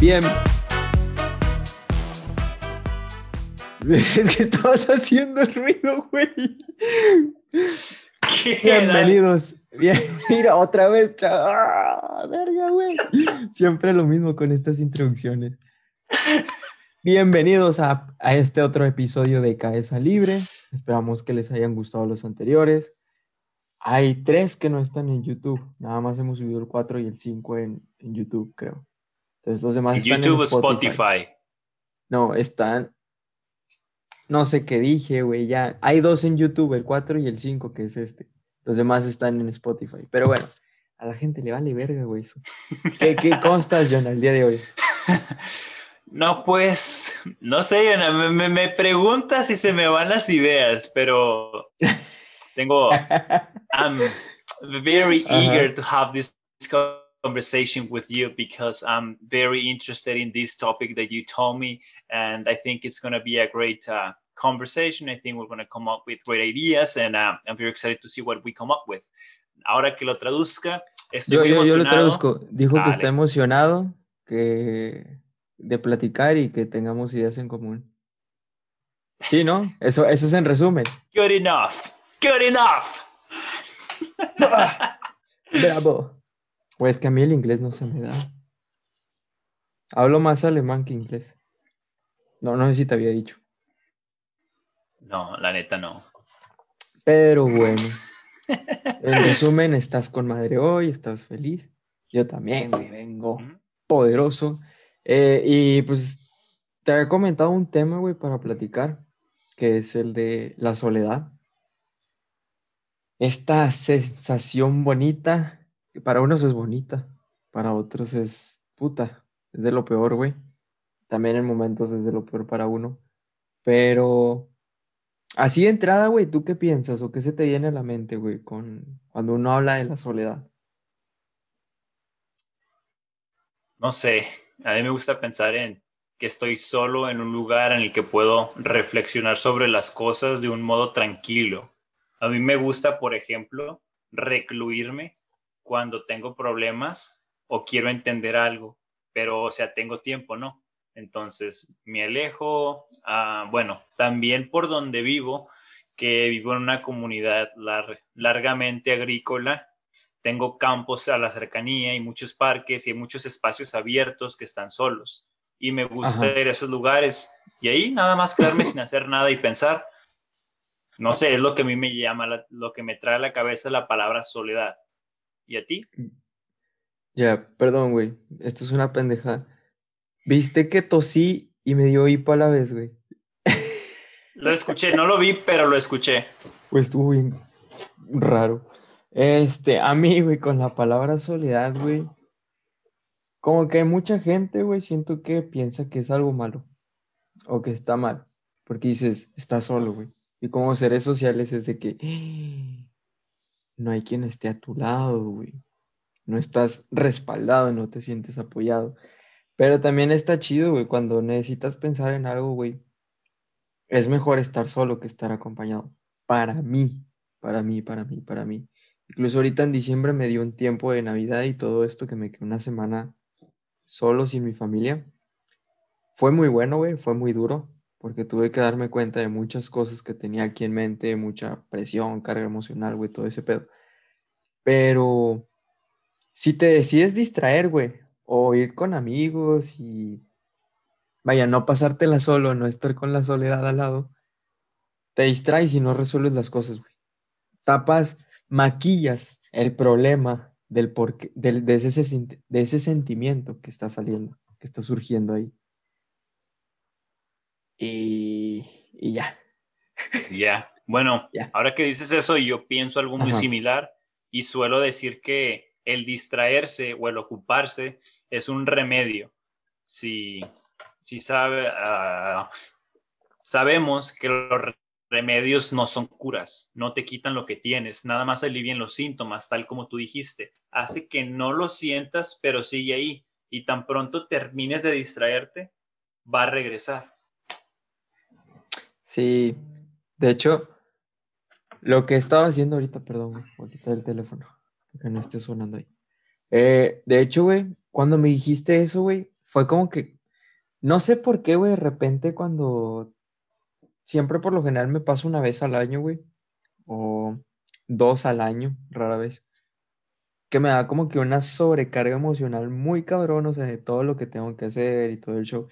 Bien. Es que estabas haciendo ruido, güey. Bienvenidos. Bien, mira, otra vez, ¡Ah, verga, güey. Siempre lo mismo con estas introducciones. Bienvenidos a, a, este otro episodio de Cabeza Libre. Esperamos que les hayan gustado los anteriores. Hay tres que no están en YouTube. Nada más hemos subido el 4 y el 5 en, en YouTube, creo. Entonces los demás están YouTube en Spotify. Spotify. No, están. No sé qué dije, güey. Ya. Hay dos en YouTube, el 4 y el 5, que es este. Los demás están en Spotify. Pero bueno, a la gente le vale verga, güey. Eso. ¿Qué, qué, ¿Cómo estás, John, el día de hoy? No, pues, no sé, John, me, me, preguntas si se me van las ideas, pero tengo. I'm very eager to have this conversation with you because I'm very interested in this topic that you told me, and I think it's going to be a great uh, conversation. I think we're going to come up with great ideas, and uh, I'm very excited to see what we come up with. Ahora que lo traduzca, estoy yo, muy yo, yo lo traduzco. Dijo que está emocionado que de platicar y que tengamos ideas en común. Sí, ¿no? Eso, eso es en resumen. Good enough. Good enough. Bravo. Pues que a mí el inglés no se me da. Hablo más alemán que inglés. No, no sé si te había dicho. No, la neta no. Pero bueno. En resumen, estás con madre hoy, estás feliz. Yo también, güey, vengo poderoso. Eh, y pues te había comentado un tema, güey, para platicar, que es el de la soledad. Esta sensación bonita para unos es bonita, para otros es puta, es de lo peor, güey. También en momentos es de lo peor para uno. Pero así de entrada, güey, ¿tú qué piensas o qué se te viene a la mente, güey, con cuando uno habla de la soledad? No sé, a mí me gusta pensar en que estoy solo en un lugar en el que puedo reflexionar sobre las cosas de un modo tranquilo. A mí me gusta, por ejemplo, recluirme cuando tengo problemas o quiero entender algo, pero o sea, tengo tiempo, ¿no? Entonces me alejo, ah, bueno, también por donde vivo, que vivo en una comunidad largamente agrícola, tengo campos a la cercanía y muchos parques y muchos espacios abiertos que están solos. Y me gusta Ajá. ir a esos lugares y ahí nada más quedarme sin hacer nada y pensar. No sé, es lo que a mí me llama, lo que me trae a la cabeza la palabra soledad. ¿Y a ti? Ya, perdón, güey. Esto es una pendeja. ¿Viste que tosí y me dio hipo a la vez, güey? Lo escuché, no lo vi, pero lo escuché. Pues estuvo bien raro. Este, a mí, güey, con la palabra soledad, güey. Como que hay mucha gente, güey, siento que piensa que es algo malo o que está mal. Porque dices, está solo, güey. Y como seres sociales es de que no hay quien esté a tu lado, güey. No estás respaldado, no te sientes apoyado. Pero también está chido, güey, cuando necesitas pensar en algo, güey. Es mejor estar solo que estar acompañado. Para mí, para mí, para mí, para mí. Incluso ahorita en diciembre me dio un tiempo de Navidad y todo esto que me quedé una semana solo sin mi familia. Fue muy bueno, güey, fue muy duro, porque tuve que darme cuenta de muchas cosas que tenía aquí en mente, mucha presión, carga emocional, güey, todo ese pedo. Pero si te decides distraer, güey, o ir con amigos y vaya, no pasártela solo, no estar con la soledad al lado, te distraes y no resuelves las cosas, güey. Tapas, maquillas el problema del porqué, del, de, ese, de ese sentimiento que está saliendo, que está surgiendo ahí. Y, y ya. Ya. Bueno, yeah. ahora que dices eso, yo pienso algo muy Ajá. similar y suelo decir que el distraerse o el ocuparse es un remedio. Si, si sabe, uh, sabemos que los remedios no son curas, no te quitan lo que tienes, nada más alivian los síntomas, tal como tú dijiste. Hace que no lo sientas, pero sigue ahí. Y tan pronto termines de distraerte, va a regresar. Sí, de hecho, lo que estaba haciendo ahorita, perdón, voy a quitar el teléfono, que no esté sonando ahí. Eh, de hecho, güey, cuando me dijiste eso, güey, fue como que, no sé por qué, güey, de repente cuando, siempre por lo general me paso una vez al año, güey, o dos al año, rara vez, que me da como que una sobrecarga emocional muy cabrón, o sea, de todo lo que tengo que hacer y todo el show.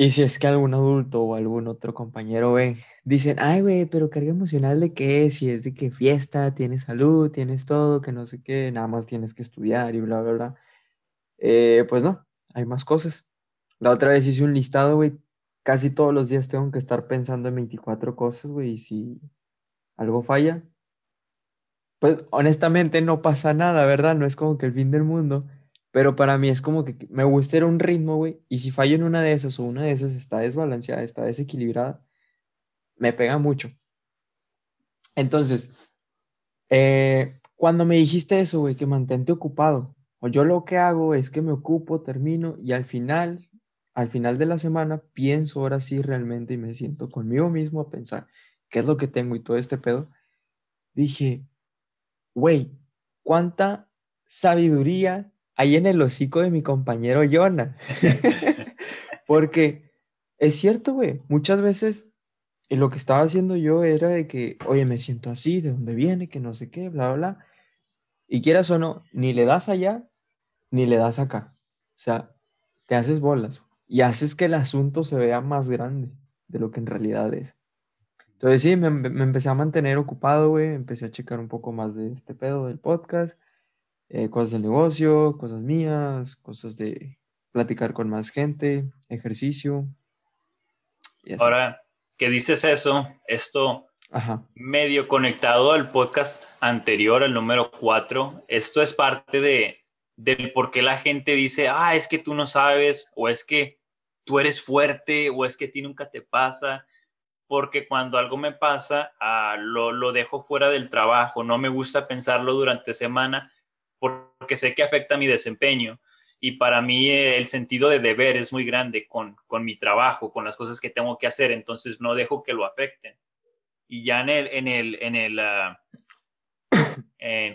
Y si es que algún adulto o algún otro compañero ven, dicen, ay, güey, pero carga emocional de qué es, si es de que fiesta, tienes salud, tienes todo, que no sé qué, nada más tienes que estudiar y bla, bla, bla. Eh, pues no, hay más cosas. La otra vez hice un listado, güey, casi todos los días tengo que estar pensando en 24 cosas, güey, y si algo falla, pues honestamente no pasa nada, ¿verdad? No es como que el fin del mundo pero para mí es como que me gusta un ritmo, güey. Y si fallo en una de esas o una de esas está desbalanceada, está desequilibrada, me pega mucho. Entonces, eh, cuando me dijiste eso, güey, que mantente ocupado, o yo lo que hago es que me ocupo, termino y al final, al final de la semana, pienso ahora sí realmente y me siento conmigo mismo a pensar qué es lo que tengo y todo este pedo. Dije, güey, cuánta sabiduría ahí en el hocico de mi compañero Jonah. Porque es cierto, güey, muchas veces lo que estaba haciendo yo era de que, oye, me siento así, de dónde viene, que no sé qué, bla, bla, bla. Y quieras o no, ni le das allá, ni le das acá. O sea, te haces bolas y haces que el asunto se vea más grande de lo que en realidad es. Entonces sí, me, me empecé a mantener ocupado, güey, empecé a checar un poco más de este pedo del podcast eh, cosas del negocio, cosas mías, cosas de platicar con más gente, ejercicio. Ahora que dices eso, esto medio conectado al podcast anterior, al número 4, esto es parte de, del por qué la gente dice, ah, es que tú no sabes, o es que tú eres fuerte, o es que a ti nunca te pasa, porque cuando algo me pasa, ah, lo, lo dejo fuera del trabajo, no me gusta pensarlo durante semana, porque sé que afecta mi desempeño. Y para mí eh, el sentido de deber es muy grande con, con mi trabajo, con las cosas que tengo que hacer, entonces no dejo que lo afecten. Y ya en el, en el, en el, ah,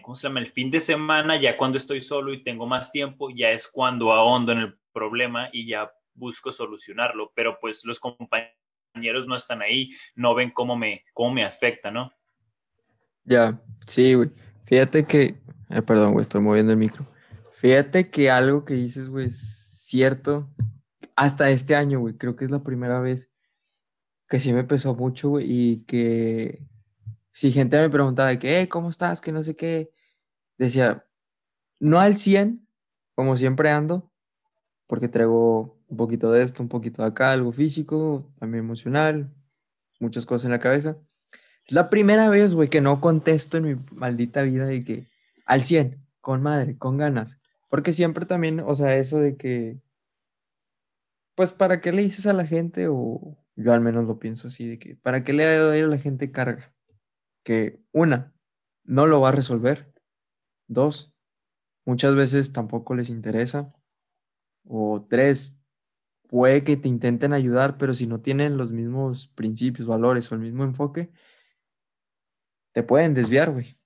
¿cómo se llama? El fin de semana, ya cuando estoy solo y tengo más tiempo, ya es cuando ahondo en el problema y ya busco solucionarlo. Pero pues los compañeros no están ahí, no ven cómo me, cómo me afecta, ¿no? Ya, sí. Fíjate que eh, perdón, güey, estoy moviendo el micro. Fíjate que algo que dices, güey, es cierto. Hasta este año, güey, creo que es la primera vez que sí me pesó mucho, güey, y que si gente me preguntaba de que, ¿cómo estás? Que no sé qué, decía, no al 100, como siempre ando, porque traigo un poquito de esto, un poquito de acá, algo físico, también emocional, muchas cosas en la cabeza. Es la primera vez, güey, que no contesto en mi maldita vida de que, al 100, con madre, con ganas. Porque siempre también, o sea, eso de que, pues, ¿para qué le dices a la gente? O yo al menos lo pienso así, de que, ¿para qué le doy a la gente carga? Que una, no lo va a resolver. Dos, muchas veces tampoco les interesa. O tres, puede que te intenten ayudar, pero si no tienen los mismos principios, valores o el mismo enfoque, te pueden desviar, güey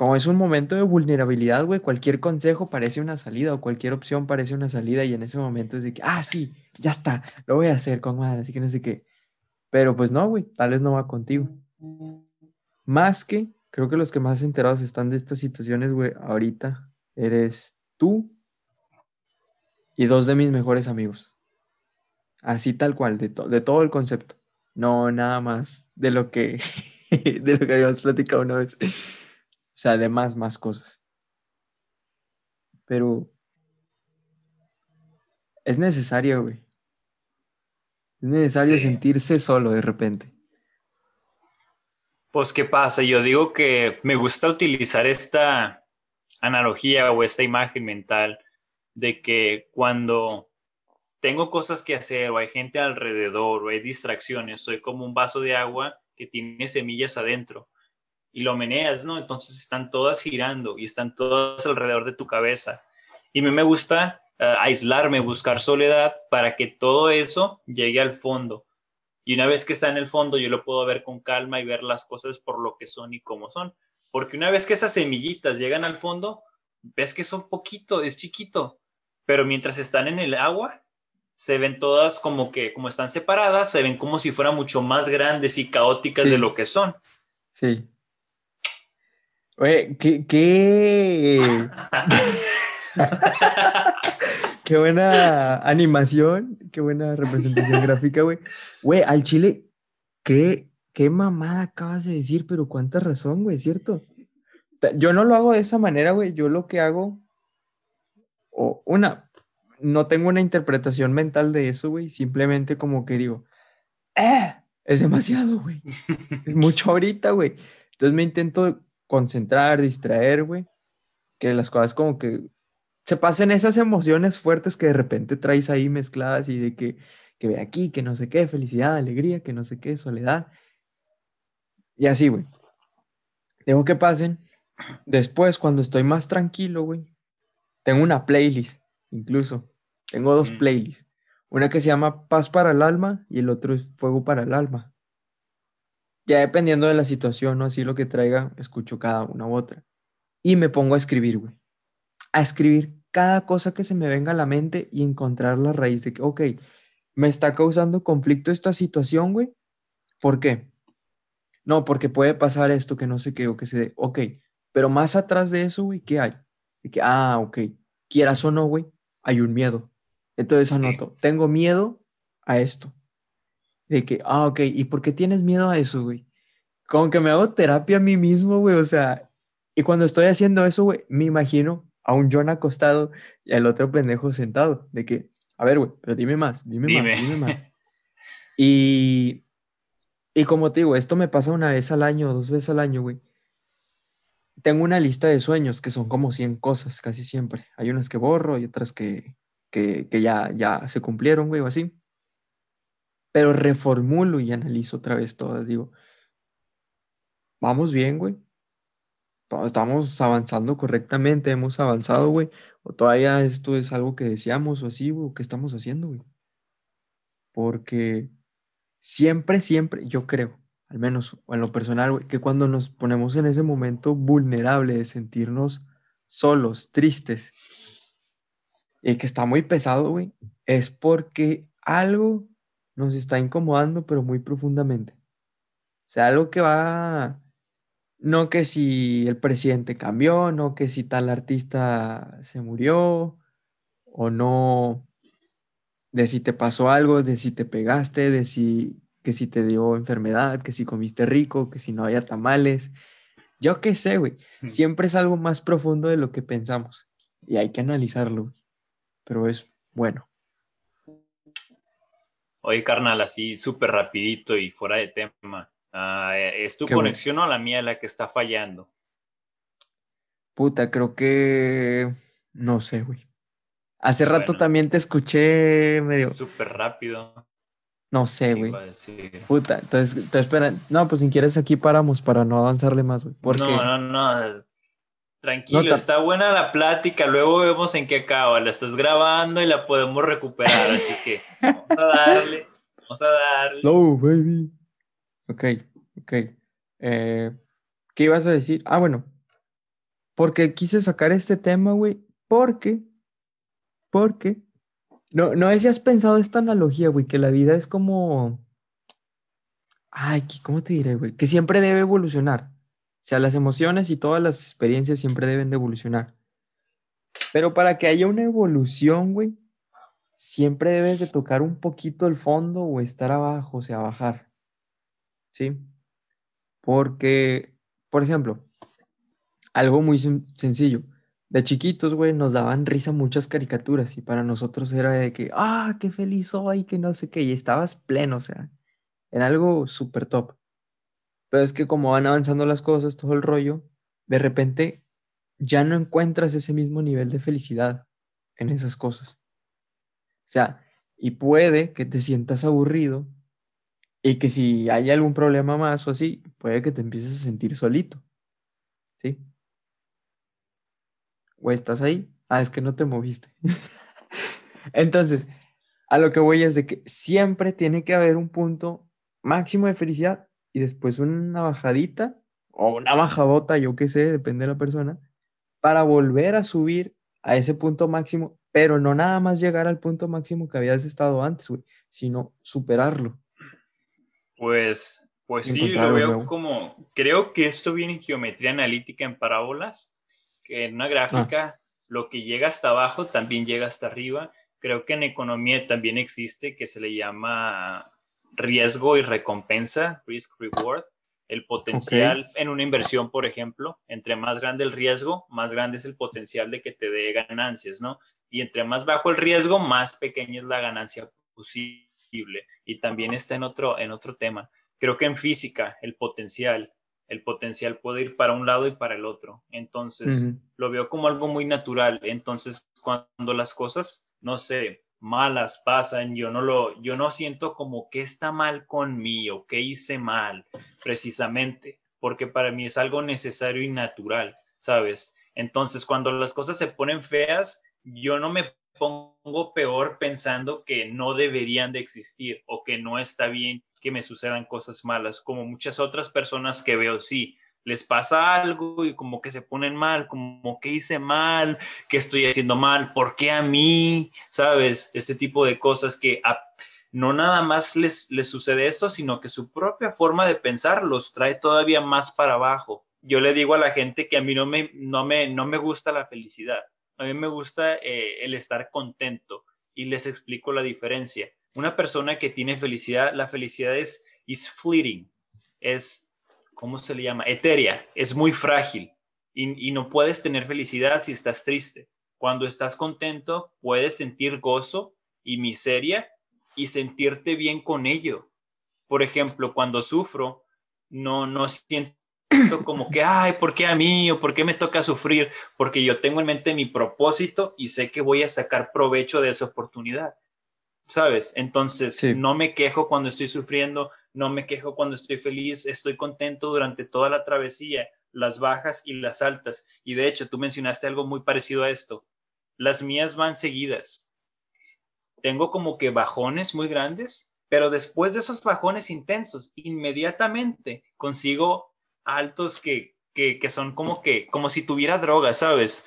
como es un momento de vulnerabilidad, güey, cualquier consejo parece una salida o cualquier opción parece una salida y en ese momento es de que, ah, sí, ya está, lo voy a hacer con más, así que no sé qué. Pero pues no, güey, tal vez no va contigo. Más que, creo que los que más enterados están de estas situaciones, güey, ahorita eres tú y dos de mis mejores amigos. Así tal cual, de, de todo el concepto. No nada más de lo que, de lo que habíamos platicado una vez. O sea, además más cosas. Pero es necesario, güey. Es necesario sentirse solo de repente. Pues, ¿qué pasa? Yo digo que me gusta utilizar esta analogía o esta imagen mental de que cuando tengo cosas que hacer o hay gente alrededor o hay distracciones, soy como un vaso de agua que tiene semillas adentro y lo meneas, ¿no? Entonces están todas girando y están todas alrededor de tu cabeza. Y a mí me gusta eh, aislarme, buscar soledad para que todo eso llegue al fondo. Y una vez que está en el fondo, yo lo puedo ver con calma y ver las cosas por lo que son y cómo son. Porque una vez que esas semillitas llegan al fondo, ves que son poquito, es chiquito, pero mientras están en el agua, se ven todas como que, como están separadas, se ven como si fueran mucho más grandes y caóticas de lo que son. Sí. Oye, qué, qué... qué buena animación, qué buena representación gráfica, güey. Güey, al chile, qué, qué mamada acabas de decir, pero cuánta razón, güey, ¿cierto? Yo no lo hago de esa manera, güey. Yo lo que hago, o una, no tengo una interpretación mental de eso, güey. Simplemente como que digo, ¡eh! Es demasiado, güey. Es mucho ahorita, güey. Entonces me intento concentrar, distraer, güey. Que las cosas como que se pasen esas emociones fuertes que de repente traes ahí mezcladas y de que, que ve aquí, que no sé qué, felicidad, alegría, que no sé qué, soledad. Y así, güey. Dejo que pasen. Después, cuando estoy más tranquilo, güey, tengo una playlist, incluso. Tengo dos mm. playlists. Una que se llama Paz para el alma y el otro es Fuego para el alma. Ya dependiendo de la situación o así lo que traiga, escucho cada una u otra. Y me pongo a escribir, güey. A escribir cada cosa que se me venga a la mente y encontrar la raíz de que, ok, me está causando conflicto esta situación, güey. ¿Por qué? No, porque puede pasar esto que no sé qué o que se dé. Ok, pero más atrás de eso, güey, ¿qué hay? De que, ah, ok, quieras o no, güey, hay un miedo. Entonces anoto, tengo miedo a esto. De que, ah, ok, ¿y por qué tienes miedo a eso, güey? Como que me hago terapia a mí mismo, güey, o sea, y cuando estoy haciendo eso, güey, me imagino a un John acostado y al otro pendejo sentado, de que, a ver, güey, pero dime más, dime, más, dime más. Y, y como te digo, esto me pasa una vez al año, dos veces al año, güey. Tengo una lista de sueños que son como 100 cosas casi siempre. Hay unas que borro y otras que, que, que ya, ya se cumplieron, güey, o así. Pero reformulo y analizo otra vez todas. Digo, vamos bien, güey estamos avanzando correctamente, hemos avanzado, güey, o todavía esto es algo que deseamos o así, güey, qué estamos haciendo, güey. Porque siempre, siempre, yo creo, al menos en lo personal, güey, que cuando nos ponemos en ese momento vulnerable de sentirnos solos, tristes, y que está muy pesado, güey, es porque algo nos está incomodando, pero muy profundamente. O sea, algo que va no que si el presidente cambió, no que si tal artista se murió, o no de si te pasó algo, de si te pegaste, de si que si te dio enfermedad, que si comiste rico, que si no había tamales. Yo qué sé, güey. Siempre es algo más profundo de lo que pensamos y hay que analizarlo, pero es bueno. Oye, carnal, así súper rapidito y fuera de tema. Ah, eh, ¿Es tu conexión o la mía la que está fallando? Puta, creo que... No sé, güey. Hace rato también te escuché medio... Súper rápido. No sé, güey. Puta, entonces, te esperan. No, pues si quieres aquí paramos para no avanzarle más, güey. No, no, no. Tranquilo, está buena la plática. Luego vemos en qué acaba. La estás grabando y la podemos recuperar. así que vamos a darle. Vamos a darle. No, baby. Ok, ok. Eh, ¿Qué ibas a decir? Ah, bueno. Porque quise sacar este tema, güey. Porque, porque, no, no sé si has pensado esta analogía, güey, que la vida es como, ay, ¿cómo te diré, güey? Que siempre debe evolucionar. O sea, las emociones y todas las experiencias siempre deben de evolucionar. Pero para que haya una evolución, güey, siempre debes de tocar un poquito el fondo o estar abajo, o sea, bajar. ¿sí? Porque, por ejemplo, algo muy sencillo. De chiquitos, güey, nos daban risa muchas caricaturas y para nosotros era de que, ah, qué feliz soy, que no sé qué, y estabas pleno, o sea, era algo súper top. Pero es que como van avanzando las cosas, todo el rollo, de repente ya no encuentras ese mismo nivel de felicidad en esas cosas. O sea, y puede que te sientas aburrido y que si hay algún problema más o así, puede que te empieces a sentir solito. ¿Sí? ¿O estás ahí? Ah, es que no te moviste. Entonces, a lo que voy es de que siempre tiene que haber un punto máximo de felicidad y después una bajadita o una bajadota, yo qué sé, depende de la persona, para volver a subir a ese punto máximo pero no nada más llegar al punto máximo que habías estado antes, güey, sino superarlo. Pues, pues sí, lo veo como, creo que esto viene en geometría analítica en parábolas, que en una gráfica ah. lo que llega hasta abajo también llega hasta arriba. Creo que en economía también existe que se le llama riesgo y recompensa, risk reward el potencial en una inversión, por ejemplo, entre más grande el riesgo, más grande es el potencial de que te dé ganancias, ¿no? Y entre más bajo el riesgo, más pequeña es la ganancia posible. Y también está en otro, en otro tema. Creo que en física, el potencial, el potencial puede ir para un lado y para el otro. Entonces, lo veo como algo muy natural. Entonces, cuando las cosas, no sé, malas pasan, yo no lo, yo no siento como que está mal conmigo, que hice mal, precisamente, porque para mí es algo necesario y natural, ¿sabes? Entonces, cuando las cosas se ponen feas, yo no me pongo peor pensando que no deberían de existir o que no está bien que me sucedan cosas malas, como muchas otras personas que veo, sí, les pasa algo y como que se ponen mal, como que hice mal, que estoy haciendo mal, ¿por qué a mí? ¿Sabes? Este tipo de cosas que no nada más les, les sucede esto, sino que su propia forma de pensar los trae todavía más para abajo. Yo le digo a la gente que a mí no me, no me, no me gusta la felicidad, a mí me gusta eh, el estar contento y les explico la diferencia. Una persona que tiene felicidad, la felicidad es is fleeting, es ¿cómo se le llama? Etérea, es muy frágil y, no puedes tener felicidad si estás triste. Cuando estás contento, puedes sentir gozo y miseria y sentirte bien con ello. Por ejemplo, cuando sufro, no, no siento como que, ay, ¿por qué a mí o por qué me toca sufrir? Porque yo tengo en mente mi propósito y sé que voy a sacar provecho de esa oportunidad. ¿Sabes? Entonces, no me quejo cuando estoy sufriendo, no me quejo cuando estoy feliz, estoy contento durante toda la travesía, las bajas y las altas. Y de hecho, tú mencionaste algo muy parecido a esto. Las mías van seguidas. Tengo como que bajones muy grandes, pero después de esos bajones intensos, inmediatamente consigo altos que, que, que son como que, como si tuviera droga, ¿sabes?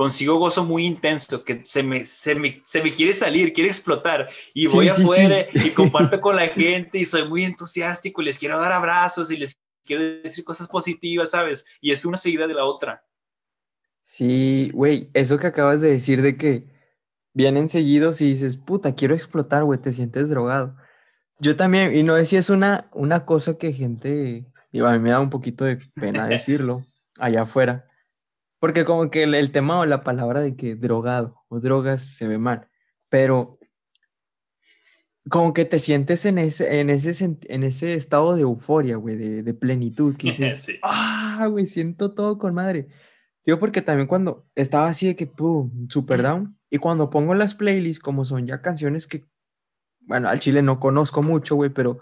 Consigo gozo muy intenso, que se me, se me, se me quiere salir, quiere explotar, y voy afuera y comparto con la gente y soy muy entusiástico y les quiero dar abrazos y les quiero decir cosas positivas, ¿sabes? Y es una seguida de la otra. Sí, güey, eso que acabas de decir de que vienen seguidos y dices, puta, quiero explotar, güey, te sientes drogado. Yo también, y no sé si es una, una cosa que gente, digo, a mí me da un poquito de pena decirlo allá afuera, porque como que el, tema o la palabra de que drogado o drogas se ve mal, pero como que te sientes en ese, en ese, en ese estado de euforia, güey, de, plenitud, que dices, ah, güey, siento todo con madre. Digo, porque también cuando estaba así de que, pum, super down, y cuando pongo las playlists, como son ya canciones que, bueno, al chile no conozco mucho, güey, pero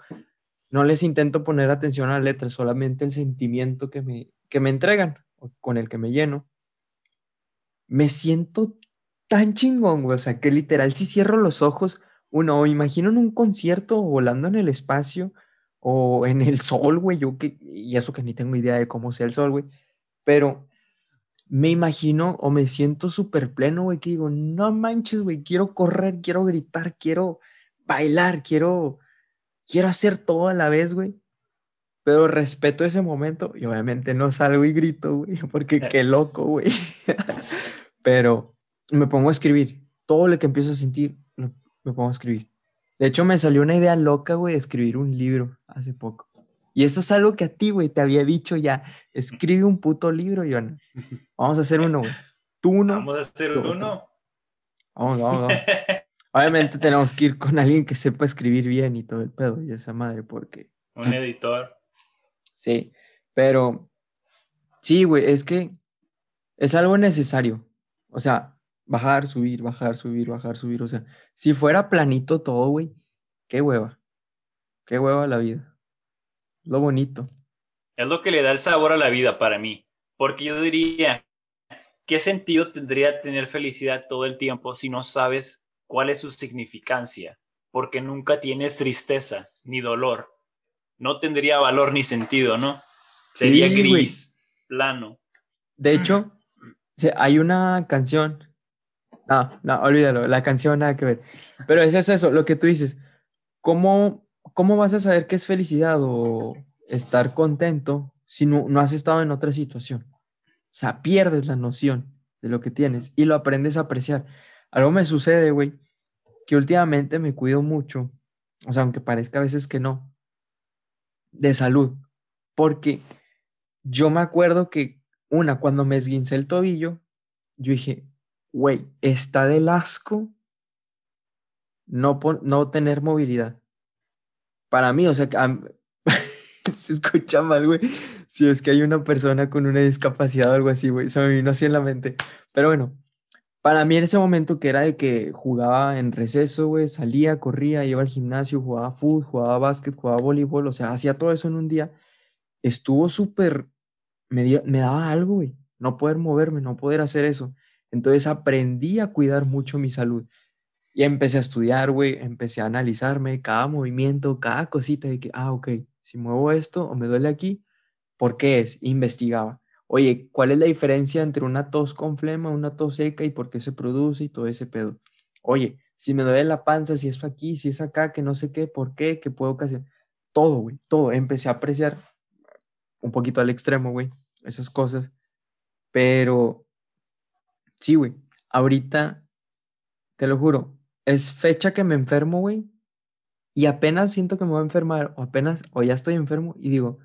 no les intento poner atención a la letra, solamente el sentimiento que me, que me entregan, con el que me lleno me siento tan chingón, güey. O sea, que literal, si cierro los ojos, uno, imagino en un concierto volando en el espacio o en el sol, güey. Yo que, y eso que ni tengo idea de cómo sea el sol, güey. Pero me imagino o me siento súper pleno, güey, que digo, no manches, güey, quiero correr, quiero gritar, quiero bailar, quiero, quiero hacer todo a la vez, güey. Pero respeto ese momento y obviamente no salgo y grito, güey, porque qué loco, güey. pero me pongo a escribir. Todo lo que empiezo a sentir, me pongo a escribir. De hecho, me salió una idea loca, güey, de escribir un libro hace poco. Y eso es algo que a ti, güey, te había dicho ya. Escribe un puto libro, Joana. Vamos a hacer uno, güey. Tú uno. Vamos a hacer uno. Vamos, vamos, vamos. Obviamente tenemos que ir con alguien que sepa escribir bien y todo el pedo y esa madre, porque. Un editor. Sí, pero sí, güey, es que es algo necesario. O sea, bajar, subir, bajar, subir, bajar, subir. O sea, si fuera planito todo, güey, qué hueva. Qué hueva la vida. Lo bonito. Es lo que le da el sabor a la vida para mí. Porque yo diría, ¿qué sentido tendría tener felicidad todo el tiempo si no sabes cuál es su significancia? Porque nunca tienes tristeza ni dolor. No tendría valor ni sentido, ¿no? Sería gris, plano. De hecho, hay una canción, No, no, olvídalo, la canción nada que ver. Pero es eso, lo que tú dices. ¿Cómo, cómo vas a saber qué es felicidad o estar contento si no, no has estado en otra situación? O sea, pierdes la noción de lo que tienes y lo aprendes a apreciar. Algo me sucede, güey, que últimamente me cuido mucho, o sea, aunque parezca a veces que no, de salud, porque yo me acuerdo que una, cuando me esguincé el tobillo, yo dije, güey, está del asco no, no tener movilidad. Para mí, o sea, se escucha mal, güey. Si es que hay una persona con una discapacidad o algo así, güey. Se me vino así en la mente. Pero bueno, para mí en ese momento que era de que jugaba en receso, güey, salía, corría, iba al gimnasio, jugaba fútbol, jugaba básquet, jugaba voleibol, o sea, hacía todo eso en un día. Estuvo súper, me, daba algo, güey. No poder moverme, no poder hacer eso. Entonces aprendí a cuidar mucho mi salud. Y empecé a estudiar, güey, empecé a analizarme cada movimiento, cada cosita de que, ah, ok, si muevo esto o me duele aquí, ¿por qué es? Investigaba. Oye, ¿cuál es la diferencia entre una tos con flema, una tos seca y por qué se produce y todo ese pedo? Oye, si me duele la panza, si es aquí, si es acá, que no sé qué, por qué, qué puedo ocasionar. Todo, güey, todo. Empecé a apreciar un poquito al extremo, güey, esas cosas. Pero sí, güey, ahorita, te lo juro, es fecha que me enfermo, güey, y apenas siento que me voy a enfermar, o apenas, o ya estoy enfermo, y digo,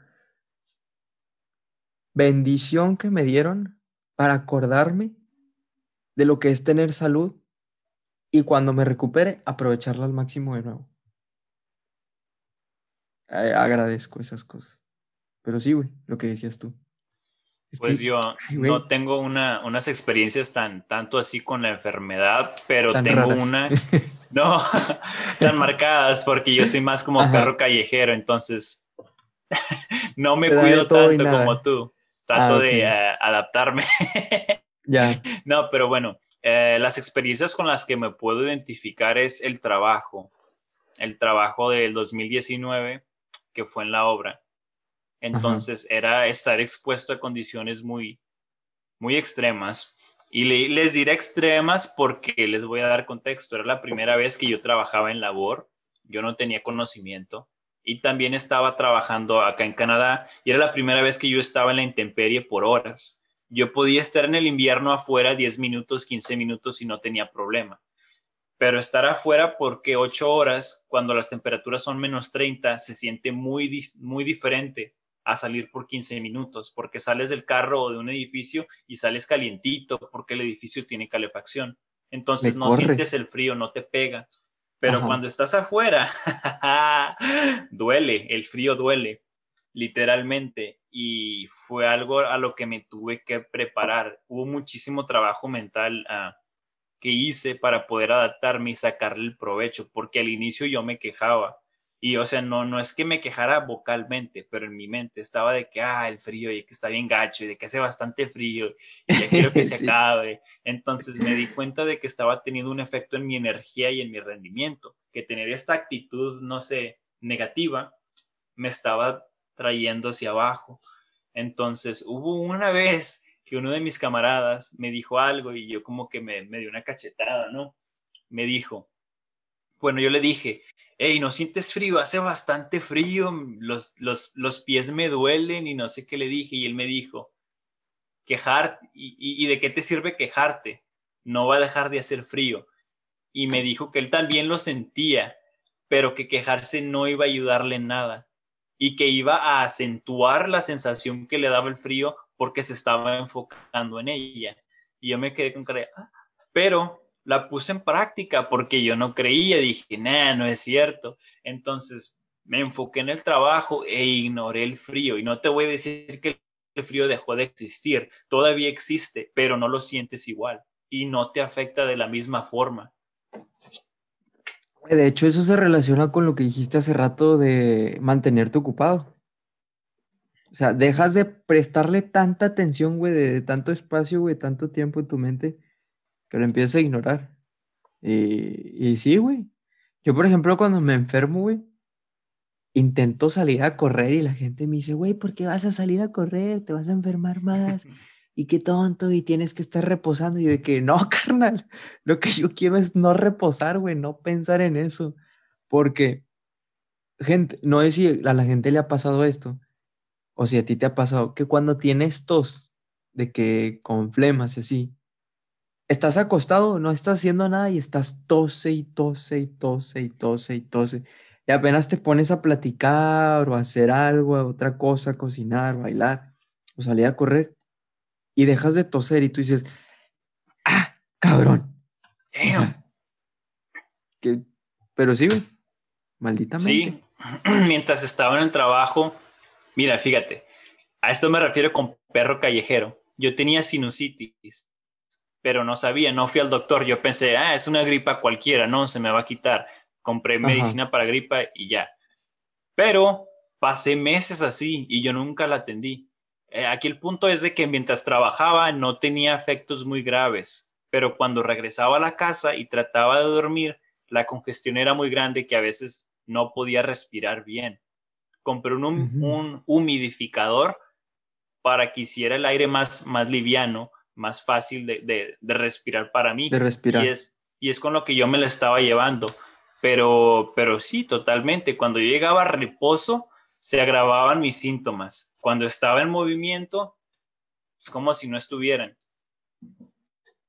bendición que me dieron para acordarme de lo que es tener salud y cuando me recupere, aprovecharla al máximo de nuevo. agradezco esas cosas. Pero sí, güey, lo que decías tú. Pues yo no tengo una, unas experiencias tan tanto así con la enfermedad, pero tengo una No, tan marcadas porque yo soy más como perro callejero, entonces no me cuido tanto como tú. Trato ah, de eh, adaptarme. ya. No, pero bueno, eh, las experiencias con las que me puedo identificar es el trabajo. El trabajo del 2019 que fue en la obra. Entonces era estar expuesto a condiciones muy, muy extremas y les diré extremas porque les voy a dar contexto. Era la primera vez que yo trabajaba en labor, yo no tenía conocimiento y también estaba trabajando acá en Canadá y era la primera vez que yo estaba en la intemperie por horas. Yo podía estar en el invierno afuera 10 minutos, 15 minutos y no tenía problema. Pero estar afuera porque 8 horas, cuando las temperaturas son menos 30, se siente muy, muy diferente a salir por 15 minutos, porque sales del carro o de un edificio y sales calientito, porque el edificio tiene calefacción. Entonces no sientes el frío, no te pega. Pero cuando estás afuera, duele, el frío duele, literalmente. Y fue algo a lo que me tuve que preparar. Hubo muchísimo trabajo mental ah, que hice para poder adaptarme y sacarle el provecho, porque al inicio yo me quejaba y, o sea, no, no es que me quejara vocalmente, pero en mi mente estaba de que, ah, el frío y que está bien gacho y de que hace bastante frío y ya quiero que se acabe. Entonces me di cuenta de que estaba teniendo un efecto en mi energía y en mi rendimiento, que tener esta actitud, no sé, negativa, me estaba trayendo hacia abajo. Entonces hubo una vez que uno de mis camaradas me dijo algo y yo como que me, me dio una cachetada, ¿no? Me dijo, bueno, yo le dije, hey, ¿no sientes frío? Hace bastante frío, los, los, los pies me duelen y no sé qué le dije. Y él me dijo, quejar, y, de qué te sirve quejarte? No va a dejar de hacer frío. Y me dijo que él también lo sentía, pero que quejarse no iba a ayudarle en nada y que iba a acentuar la sensación que le daba el frío porque se estaba enfocando en ella. Y yo me quedé con cara, ah", pero la puse en práctica porque yo no creía, dije, nada, no es cierto. Entonces me enfoqué en el trabajo e ignoré el frío. Y no te voy a decir que el frío dejó de existir, todavía existe, pero no lo sientes igual y no te afecta de la misma forma. De hecho, eso se relaciona con lo que dijiste hace rato de mantenerte ocupado. O sea, dejas de prestarle tanta atención, güey, de, de tanto espacio, güey, tanto tiempo en tu mente, que lo empiezas a ignorar. Y, y sí, güey. Yo, por ejemplo, cuando me enfermo, güey, intento salir a correr y la gente me dice, güey, ¿por qué vas a salir a correr? Te vas a enfermar más. y qué tonto, y tienes que estar reposando. Y yo que, no, carnal, lo que yo quiero es no reposar, güey, no pensar en eso. Porque, gente, no es si a la gente le ha pasado esto, o si a ti te ha pasado, que cuando tienes tos, de que con flemas y así, estás acostado, no estás haciendo nada y estás tose y tose y tose y tose y tose. Y apenas te pones a platicar o a hacer algo, otra cosa, cocinar, bailar o salir a correr y dejas de toser y tú dices, ah, cabrón. que, pero sí, güey, malditamente. Sí, mientras estaba en el trabajo, mira, fíjate, a esto me refiero con perro callejero. Yo tenía sinusitis, pero no sabía, no fui al doctor. Yo pensé, ah, es una gripa cualquiera, no, se me va a quitar. Compré medicina para gripa y ya. Pero pasé meses así y yo nunca la atendí. Eh, aquí el punto es de que mientras trabajaba no tenía efectos muy graves, pero cuando regresaba a la casa y trataba de dormir, la congestión era muy grande que a veces no podía respirar bien. Compré un, humidificador para que hiciera el aire más, más liviano, más fácil de, respirar para mí. De respirar. Y es, y es con lo que yo me la estaba llevando. Pero, pero sí, totalmente. Cuando yo llegaba a reposo, se agravaban mis síntomas. Cuando estaba en movimiento, es como si no estuvieran.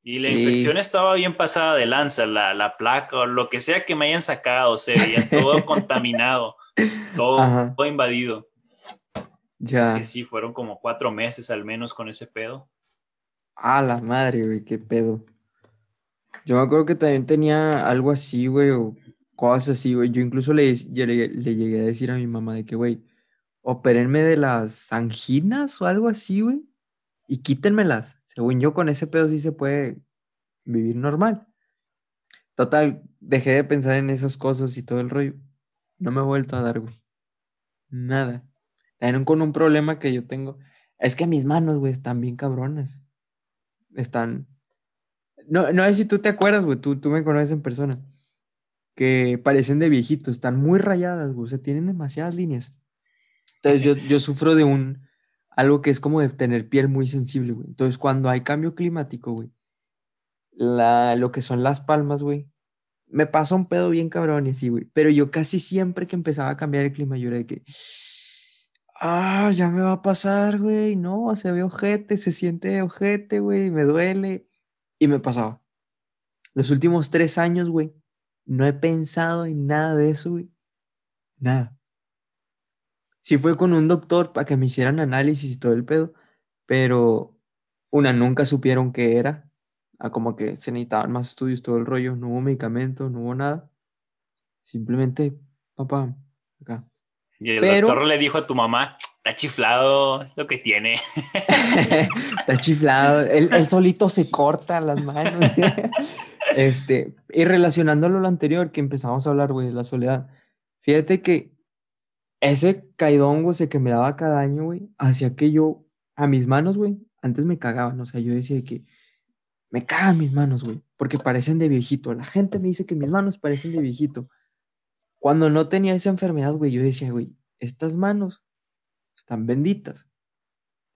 Y la infección estaba bien pasada de lanza, la, la, placa o lo que sea que me hayan sacado, se veía todo contaminado, todo, invadido. Ya. Es que sí, fueron como cuatro meses al menos con ese pedo. Ah, la madre, güey, qué pedo. Yo me acuerdo que también tenía algo así, güey, o cosas así, güey. Yo incluso le, le, llegué a decir a mi mamá de que, güey, opérenme de las anginas o algo así, güey, y quítenmelas. Según yo, con ese pedo sí se puede vivir normal. Total, dejé de pensar en esas cosas y todo el rollo. No me he vuelto a dar, güey. Nada. También con un problema que yo tengo. Es que mis manos, güey, están bien cabronas. Están. No, no sé si tú te acuerdas, güey. Tú, tú me conoces en persona que parecen de viejitos, están muy rayadas, güey, o tienen demasiadas líneas. Entonces yo, yo sufro de un, algo que es como de tener piel muy sensible, güey. Entonces cuando hay cambio climático, güey, la, lo que son las palmas, güey, me pasa un pedo bien cabrón y así, güey. Pero yo casi siempre que empezaba a cambiar el clima, yo era de que, ah, ya me va a pasar, güey, no, se ve ojete, se siente ojete, güey, me duele. Y me pasaba. Los últimos tres años, güey, no he pensado en nada de eso, güey. Nada. Sí fue con un doctor para que me hicieran análisis y todo el pedo, pero una, nunca supieron qué era. A como que se necesitaban más estudios, todo el rollo. No hubo medicamento, no hubo nada. Simplemente, papá, acá. Y el doctor le dijo a tu mamá, está chiflado, es lo que tiene. está chiflado, él, él, solito se corta las manos. Este, y relacionándolo a lo anterior que empezamos a hablar, güey, de la soledad. Fíjate que ese caidón, güey, ese que me daba cada año, güey, hacía que yo, a mis manos, güey, antes me cagaban, o sea, yo decía que me cagan mis manos, güey, porque parecen de viejito. La gente me dice que mis manos parecen de viejito. Cuando no tenía esa enfermedad, güey, yo decía, güey, estas manos están benditas.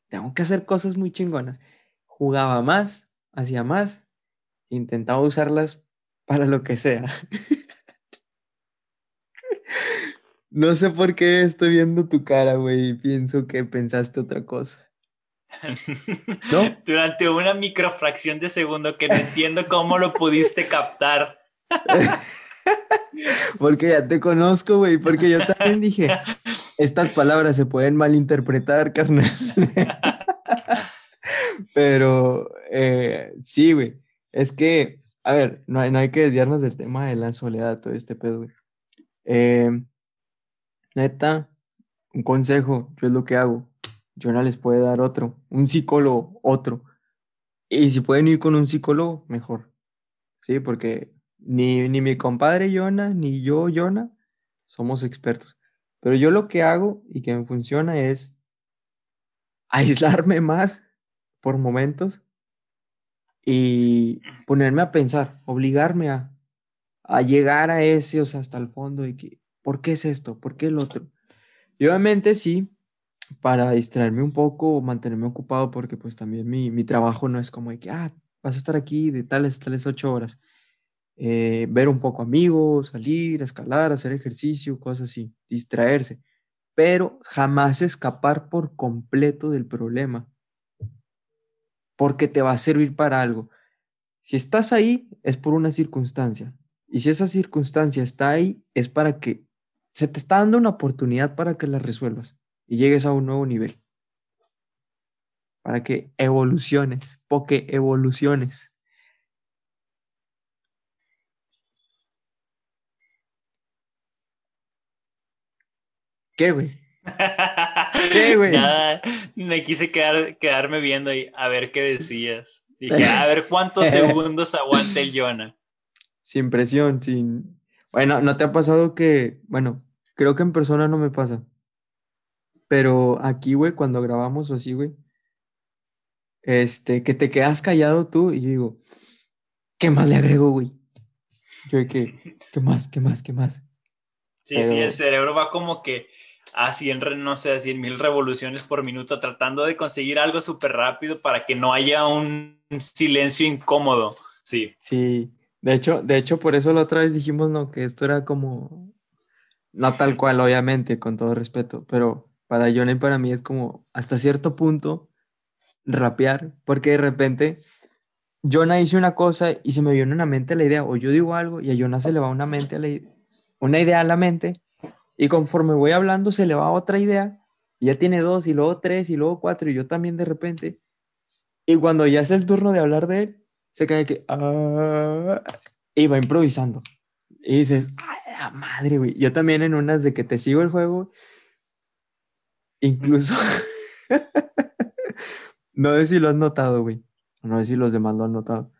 Tengo que hacer cosas muy chingonas. Jugaba más, hacía más, intentaba usarlas para lo que sea. no sé por qué estoy viendo tu cara, güey, y pienso que pensaste otra cosa. ¿No? Durante una microfracción de segundo que no entiendo cómo lo pudiste captar. porque ya te conozco, güey, porque yo también dije, estas palabras se pueden malinterpretar, carnal. Pero eh, sí, güey. Es que, a ver, no hay, no hay que desviarnos del tema de la soledad, todo este pedo, güey. Em, neta, un consejo, yo es lo que hago. Yo no les puedo dar otro. Un psicólogo, otro. Y si pueden ir con un psicólogo, mejor. Sí, porque ni, ni mi compadre Jonah, ni yo, Jonah, somos expertos. Pero yo lo que hago y que me funciona es aislarme más por momentos y ponerme a pensar, obligarme a, a llegar a ese, o sea, hasta el fondo de que, ¿por qué es esto? ¿Por qué el otro? Y obviamente sí, para distraerme un poco o mantenerme ocupado, porque pues también mi, mi trabajo no es como de que, ah, vas a estar aquí de tales, tales ocho horas. Eh, ver un poco amigos, salir, escalar, hacer ejercicio, cosas así, distraerse, pero jamás escapar por completo del problema, porque te va a servir para algo. Si estás ahí, es por una circunstancia, y si esa circunstancia está ahí, es para que se te está dando una oportunidad para que la resuelvas y llegues a un nuevo nivel. Para que evoluciones, porque evoluciones. ¿Qué, güey? ¿Qué, güey? Nada, me quise quedar, quedarme viendo ahí a ver qué decías. Dije, a ver cuántos segundos aguanta el Jonah. Sin presión, sin... Bueno, ¿no te ha pasado que, bueno, creo que en persona no me pasa, pero aquí, güey, cuando grabamos o así, güey, este, que te quedas callado tú y yo digo, ¿qué más le agrego, güey? Yo, ¿qué, qué más, qué más, qué más? Sí, sí, el cerebro va como que a 100, no sé, a 100 mil revoluciones por minuto, tratando de conseguir algo súper rápido para que no haya un silencio incómodo. Sí. Sí, de hecho, de hecho, por eso la otra vez dijimos, no, que esto era como, no tal cual, obviamente, con todo respeto, pero para Jonah y para mí es como, hasta cierto punto, rapear, porque de repente Jonah hice una cosa y se me viene una mente la idea, o yo digo algo y a Jonah se le va una, mente a la, una idea a la mente, y conforme voy hablando se le va otra idea, ya tiene dos, y luego tres, y luego cuatro, y yo también de repente. Y cuando ya es el turno de hablar de él, se cae que. Ah", y va improvisando. Y dices, ¡ay, la madre, güey! Yo también en unas de que te sigo el juego, incluso. no sé si lo has notado, güey. No sé si los demás lo han notado.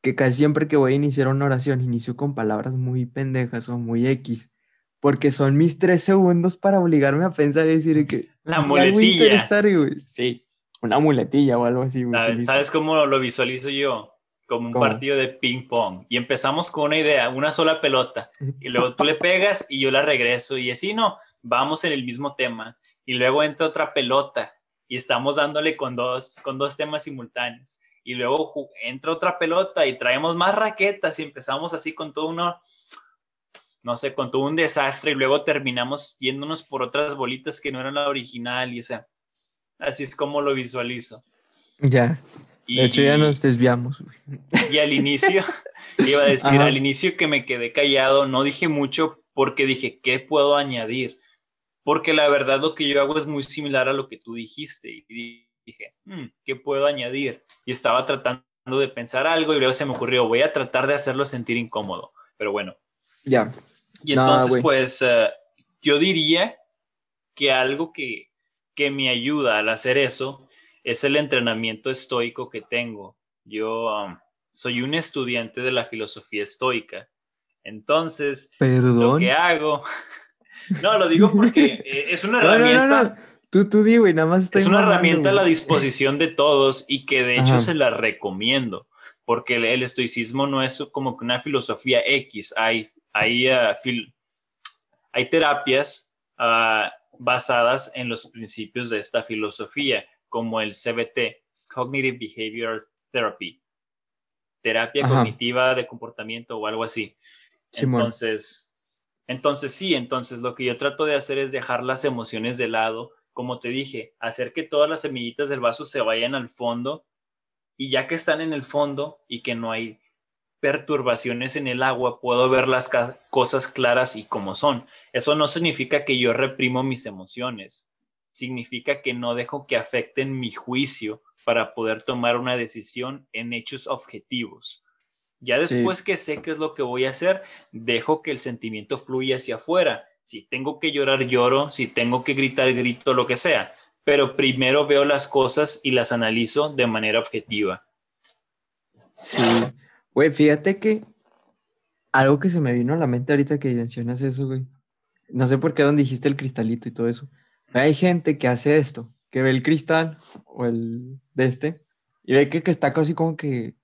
Que casi siempre que voy a iniciar una oración, inicio con palabras muy pendejas o muy X porque son mis tres segundos para obligarme a pensar y decir que... La muletilla. Sí, una muletilla o algo así. ¿Sabes cómo lo visualizo yo? Como un partido de ping pong. Y empezamos con una idea, una sola pelota. Y luego tú le pegas y yo la regreso. Y así no, vamos en el mismo tema. Y luego entra otra pelota y estamos dándole con dos, con dos temas simultáneos. Y luego entra otra pelota y traemos más raquetas y empezamos así con todo uno no sé, con todo un desastre y luego terminamos yéndonos por otras bolitas que no eran la original y o sea, así es como lo visualizo. Ya. de hecho ya nos desviamos. Y al inicio, iba a decir, al inicio que me quedé callado, no dije mucho porque dije, ¿qué puedo añadir? Porque la verdad lo que yo hago es muy similar a lo que tú dijiste. Y dije, hmm, ¿qué puedo añadir? Y estaba tratando de pensar algo y luego se me ocurrió, voy a tratar de hacerlo sentir incómodo. Pero bueno. Ya. Y entonces, pues, eh, yo diría que algo que, que me ayuda al hacer eso es el entrenamiento estoico que tengo. Yo um, soy un estudiante de la filosofía estoica. Entonces, lo que hago, no, lo digo porque eh, es una herramienta. tú, tú digo y nada más Es una herramienta a la disposición de todos y que de hecho se la recomiendo, porque el, el, estoicismo no es como que una filosofía X, hay hay, ah, hay terapias ah, basadas en los principios de esta filosofía, como el CBT, Cognitive Behavioral Therapy, terapia cognitiva de comportamiento o algo así. entonces, entonces sí, entonces lo que yo trato de hacer es dejar las emociones de lado, como te dije, hacer que todas las semillitas del vaso se vayan al fondo y ya que están en el fondo y que no hay perturbaciones en el agua, puedo ver las cosas claras y como son. Eso no significa que yo reprimo mis emociones, significa que no dejo que afecten mi juicio para poder tomar una decisión en hechos objetivos. Ya después que sé qué es lo que voy a hacer, dejo que el sentimiento fluya hacia afuera. Si tengo que llorar, lloro, si tengo que gritar, grito, lo que sea. Pero primero veo las cosas y las analizo de manera objetiva. Sí, Güey, fíjate que algo que se me vino a la mente ahorita que mencionas eso, güey. No sé por qué donde dijiste el cristalito y todo eso. Hay gente que hace esto, que ve el cristal o el de este y ve que, que está casi como que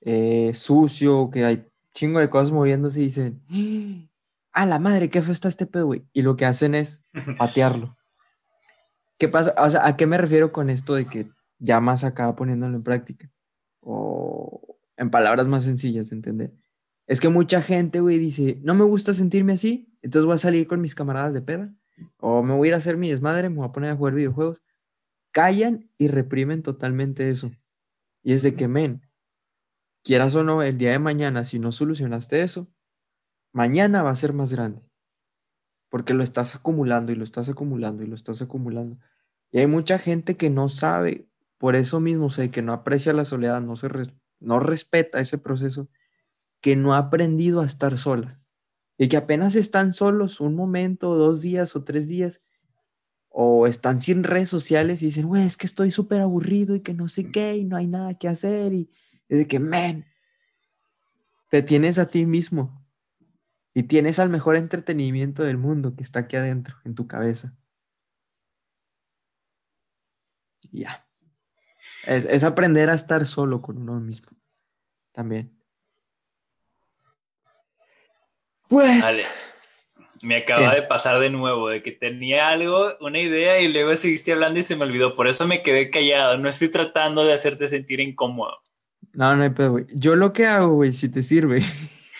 eh, sucio, que hay chingo de cosas moviéndose y dicen, ¡Ah, la madre, qué feo está este pedo, güey! Y lo que hacen es patearlo. ¿Qué pasa? O sea, ¿a qué me refiero con esto de que ya más acaba poniéndolo en práctica? O en palabras más sencillas de entender. Es que mucha gente, güey, dice, no me gusta sentirme así, entonces voy a salir con mis camaradas de peda. O me voy a ir a hacer mi desmadre, me voy a poner a jugar videojuegos. Callan y reprimen totalmente eso. Y es de que, men, quieras o no, el día de mañana, si no solucionaste eso, mañana va a ser más grande. Porque lo estás acumulando y lo estás acumulando y lo estás acumulando. Y hay mucha gente que no sabe, por eso mismo, sé que no aprecia la soledad, no, se no respeta ese proceso, que no ha aprendido a estar sola. Y que apenas están solos un momento, dos días o tres días, o están sin redes sociales y dicen, güey, es que estoy súper aburrido y que no sé qué y no hay nada que hacer. Y es de que, man, te tienes a ti mismo y tienes al mejor entretenimiento del mundo que está aquí adentro, en tu cabeza. Ya. Es, aprender a estar solo con uno mismo. También. Pues. Me acaba de pasar de nuevo, de que tenía algo, una idea, y luego seguiste hablando y se me olvidó. Por eso me quedé callado. No estoy tratando de hacerte sentir incómodo. No, no hay pedo, güey. Yo lo que hago, güey, si te sirve,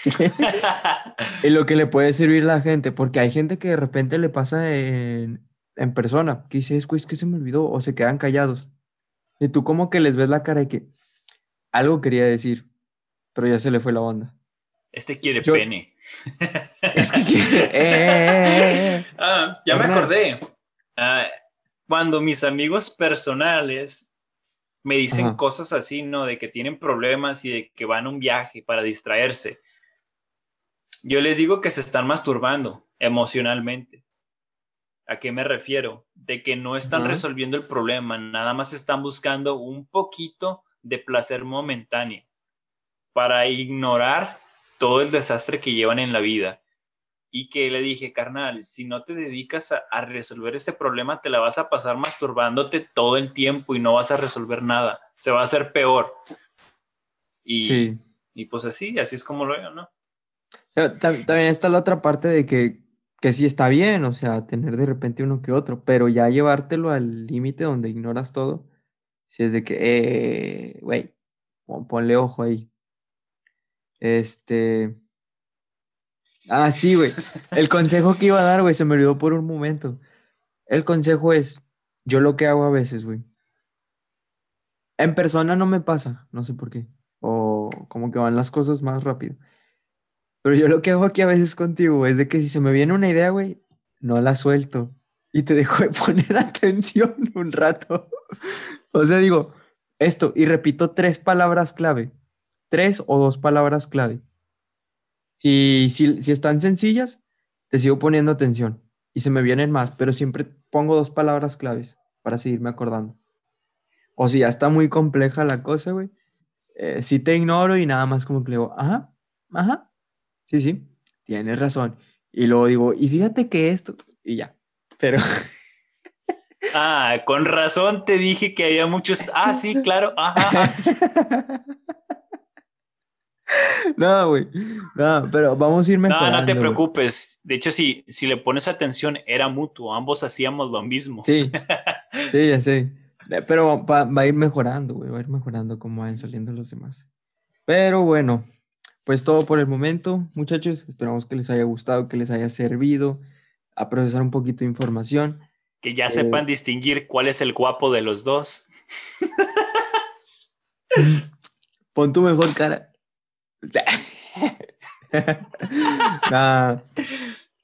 y lo que le puede servir a la gente, porque hay gente que de repente le pasa en, en persona, que dice, es que se me olvidó, o se quedan callados. Y tú como que les ves la cara de que algo quería decir, pero ya se le fue la onda. Este quiere pene. Es que quiere... Eh, eh, eh, ah, ya me acordé. Ah, cuando mis amigos personales me dicen cosas así, ¿no? De que tienen problemas y de que van a un viaje para distraerse. Yo les digo que se están masturbando emocionalmente. ¿A qué me refiero? De que no están resolviendo el problema, nada más están buscando un poquito de placer momentáneo para ignorar todo el desastre que llevan en la vida. Y que le dije, carnal, si no te dedicas a, resolver este problema, te la vas a pasar masturbándote todo el tiempo y no vas a resolver nada. Se va a hacer peor. Y, y pues así, así es como lo veo, ¿no? También está la otra parte de que, que sí está bien, o sea, tener de repente uno que otro, pero ya llevártelo al límite donde ignoras todo, si es de que, eh, güey, ponle ojo ahí. Este. Ah, sí, güey. El consejo que iba a dar, güey, se me olvidó por un momento. El consejo es, yo lo que hago a veces, güey. En persona no me pasa, no sé por qué. O como que van las cosas más rápido. Pero yo lo que hago aquí a veces contigo es de que si se me viene una idea, güey, no la suelto. Y te dejo de poner atención un rato. o sea, digo, esto, y repito tres palabras clave tres o dos palabras clave. Si, si, si están sencillas, te sigo poniendo atención y se me vienen más, pero siempre pongo dos palabras claves para seguirme acordando. O si ya está muy compleja la cosa, güey, eh, si te ignoro y nada más como que le digo, ajá, ajá, sí, sí, tienes razón. Y luego digo, y fíjate que esto, y ya, pero... Ah, con razón te dije que había muchos. Ah, sí, claro. Ajá. no, güey. No, pero vamos a ir mejorando. No, no te preocupes. De hecho, si, si le pones atención, era mutuo. Ambos hacíamos lo mismo. Sí, sí, ya sé. Pero va, a ir mejorando, güey. Va a ir mejorando como van saliendo los demás. Pero bueno, pues todo por el momento, muchachos. Esperamos que les haya gustado, que les haya servido a procesar un poquito de información. Que ya sepan eh, distinguir cuál es el guapo de los dos. Pon tu mejor cara.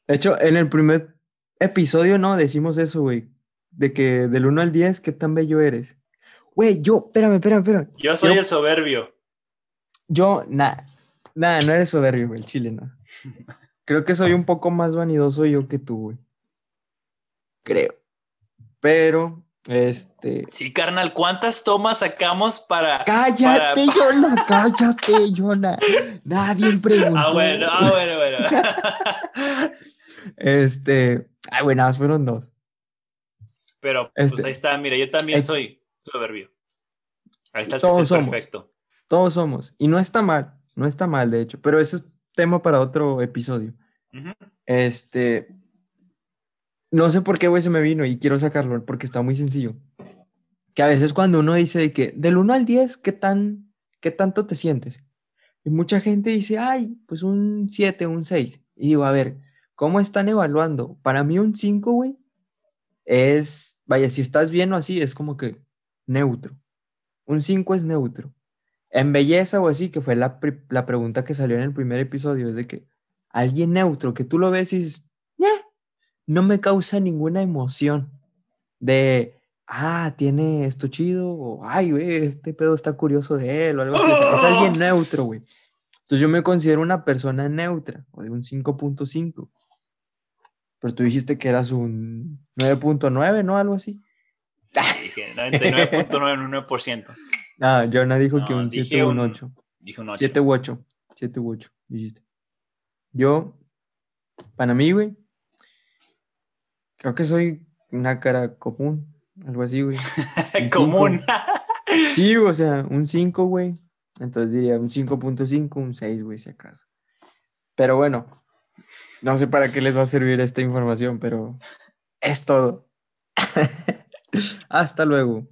De hecho, en el primer episodio, ¿no? Decimos eso, güey. De que del 1 al 10, ¿qué tan bello eres? Güey, yo, espérame, espérame, espérame. Yo soy el soberbio. Yo, nada, nada, no eres soberbio, güey, el chile, no. Creo que soy un poco más vanidoso yo que tú, güey. Creo. Pero este. Sí, carnal, ¿cuántas tomas sacamos para. Cállate, Yona, cállate, Yona. Nadie preguntó. Ah, bueno, ah, bueno, bueno. este. Ay, bueno, fueron dos. Pero, pues este, ahí está, mira, yo también soy soberbio. Ahí está el todos somos, perfecto. Todos somos. Y no está mal, no está mal, de hecho, pero eso es tema para otro episodio. Este. no sé por qué, güey, se me vino y quiero sacarlo porque está muy sencillo. Que a veces cuando uno dice de que del 1 al 10, ¿qué, tan, ¿qué tanto te sientes? Y mucha gente dice, ay, pues un 7, un 6. Y digo, a ver, ¿cómo están evaluando? Para mí un 5, güey, es, vaya, si estás bien o así, es como que neutro. Un 5 es neutro. En belleza o así, que fue la, la, pregunta que salió en el primer episodio, es de que alguien neutro, que tú lo ves y dices, no me causa ninguna emoción de, ah, tiene esto chido, o ay, güey, este pedo está curioso de él, o algo así. es alguien neutro, güey. Entonces yo me considero una persona neutra, o de un 5.5. Pero tú dijiste que eras un 9.9, ¿no? Algo así. Sí, dije 99.99%. Ah, Jonah dijo que un 7 u un 8. Dije un 8. 7 u 8. 7 u 8, dijiste. Yo, para mí, güey, creo que soy una cara común, algo así, güey. común. sí, o sea, un 5, güey. Entonces diría un 5.5, un 6, güey, si acaso. Pero bueno, no sé para qué les va a servir esta información, pero es todo. Hasta luego.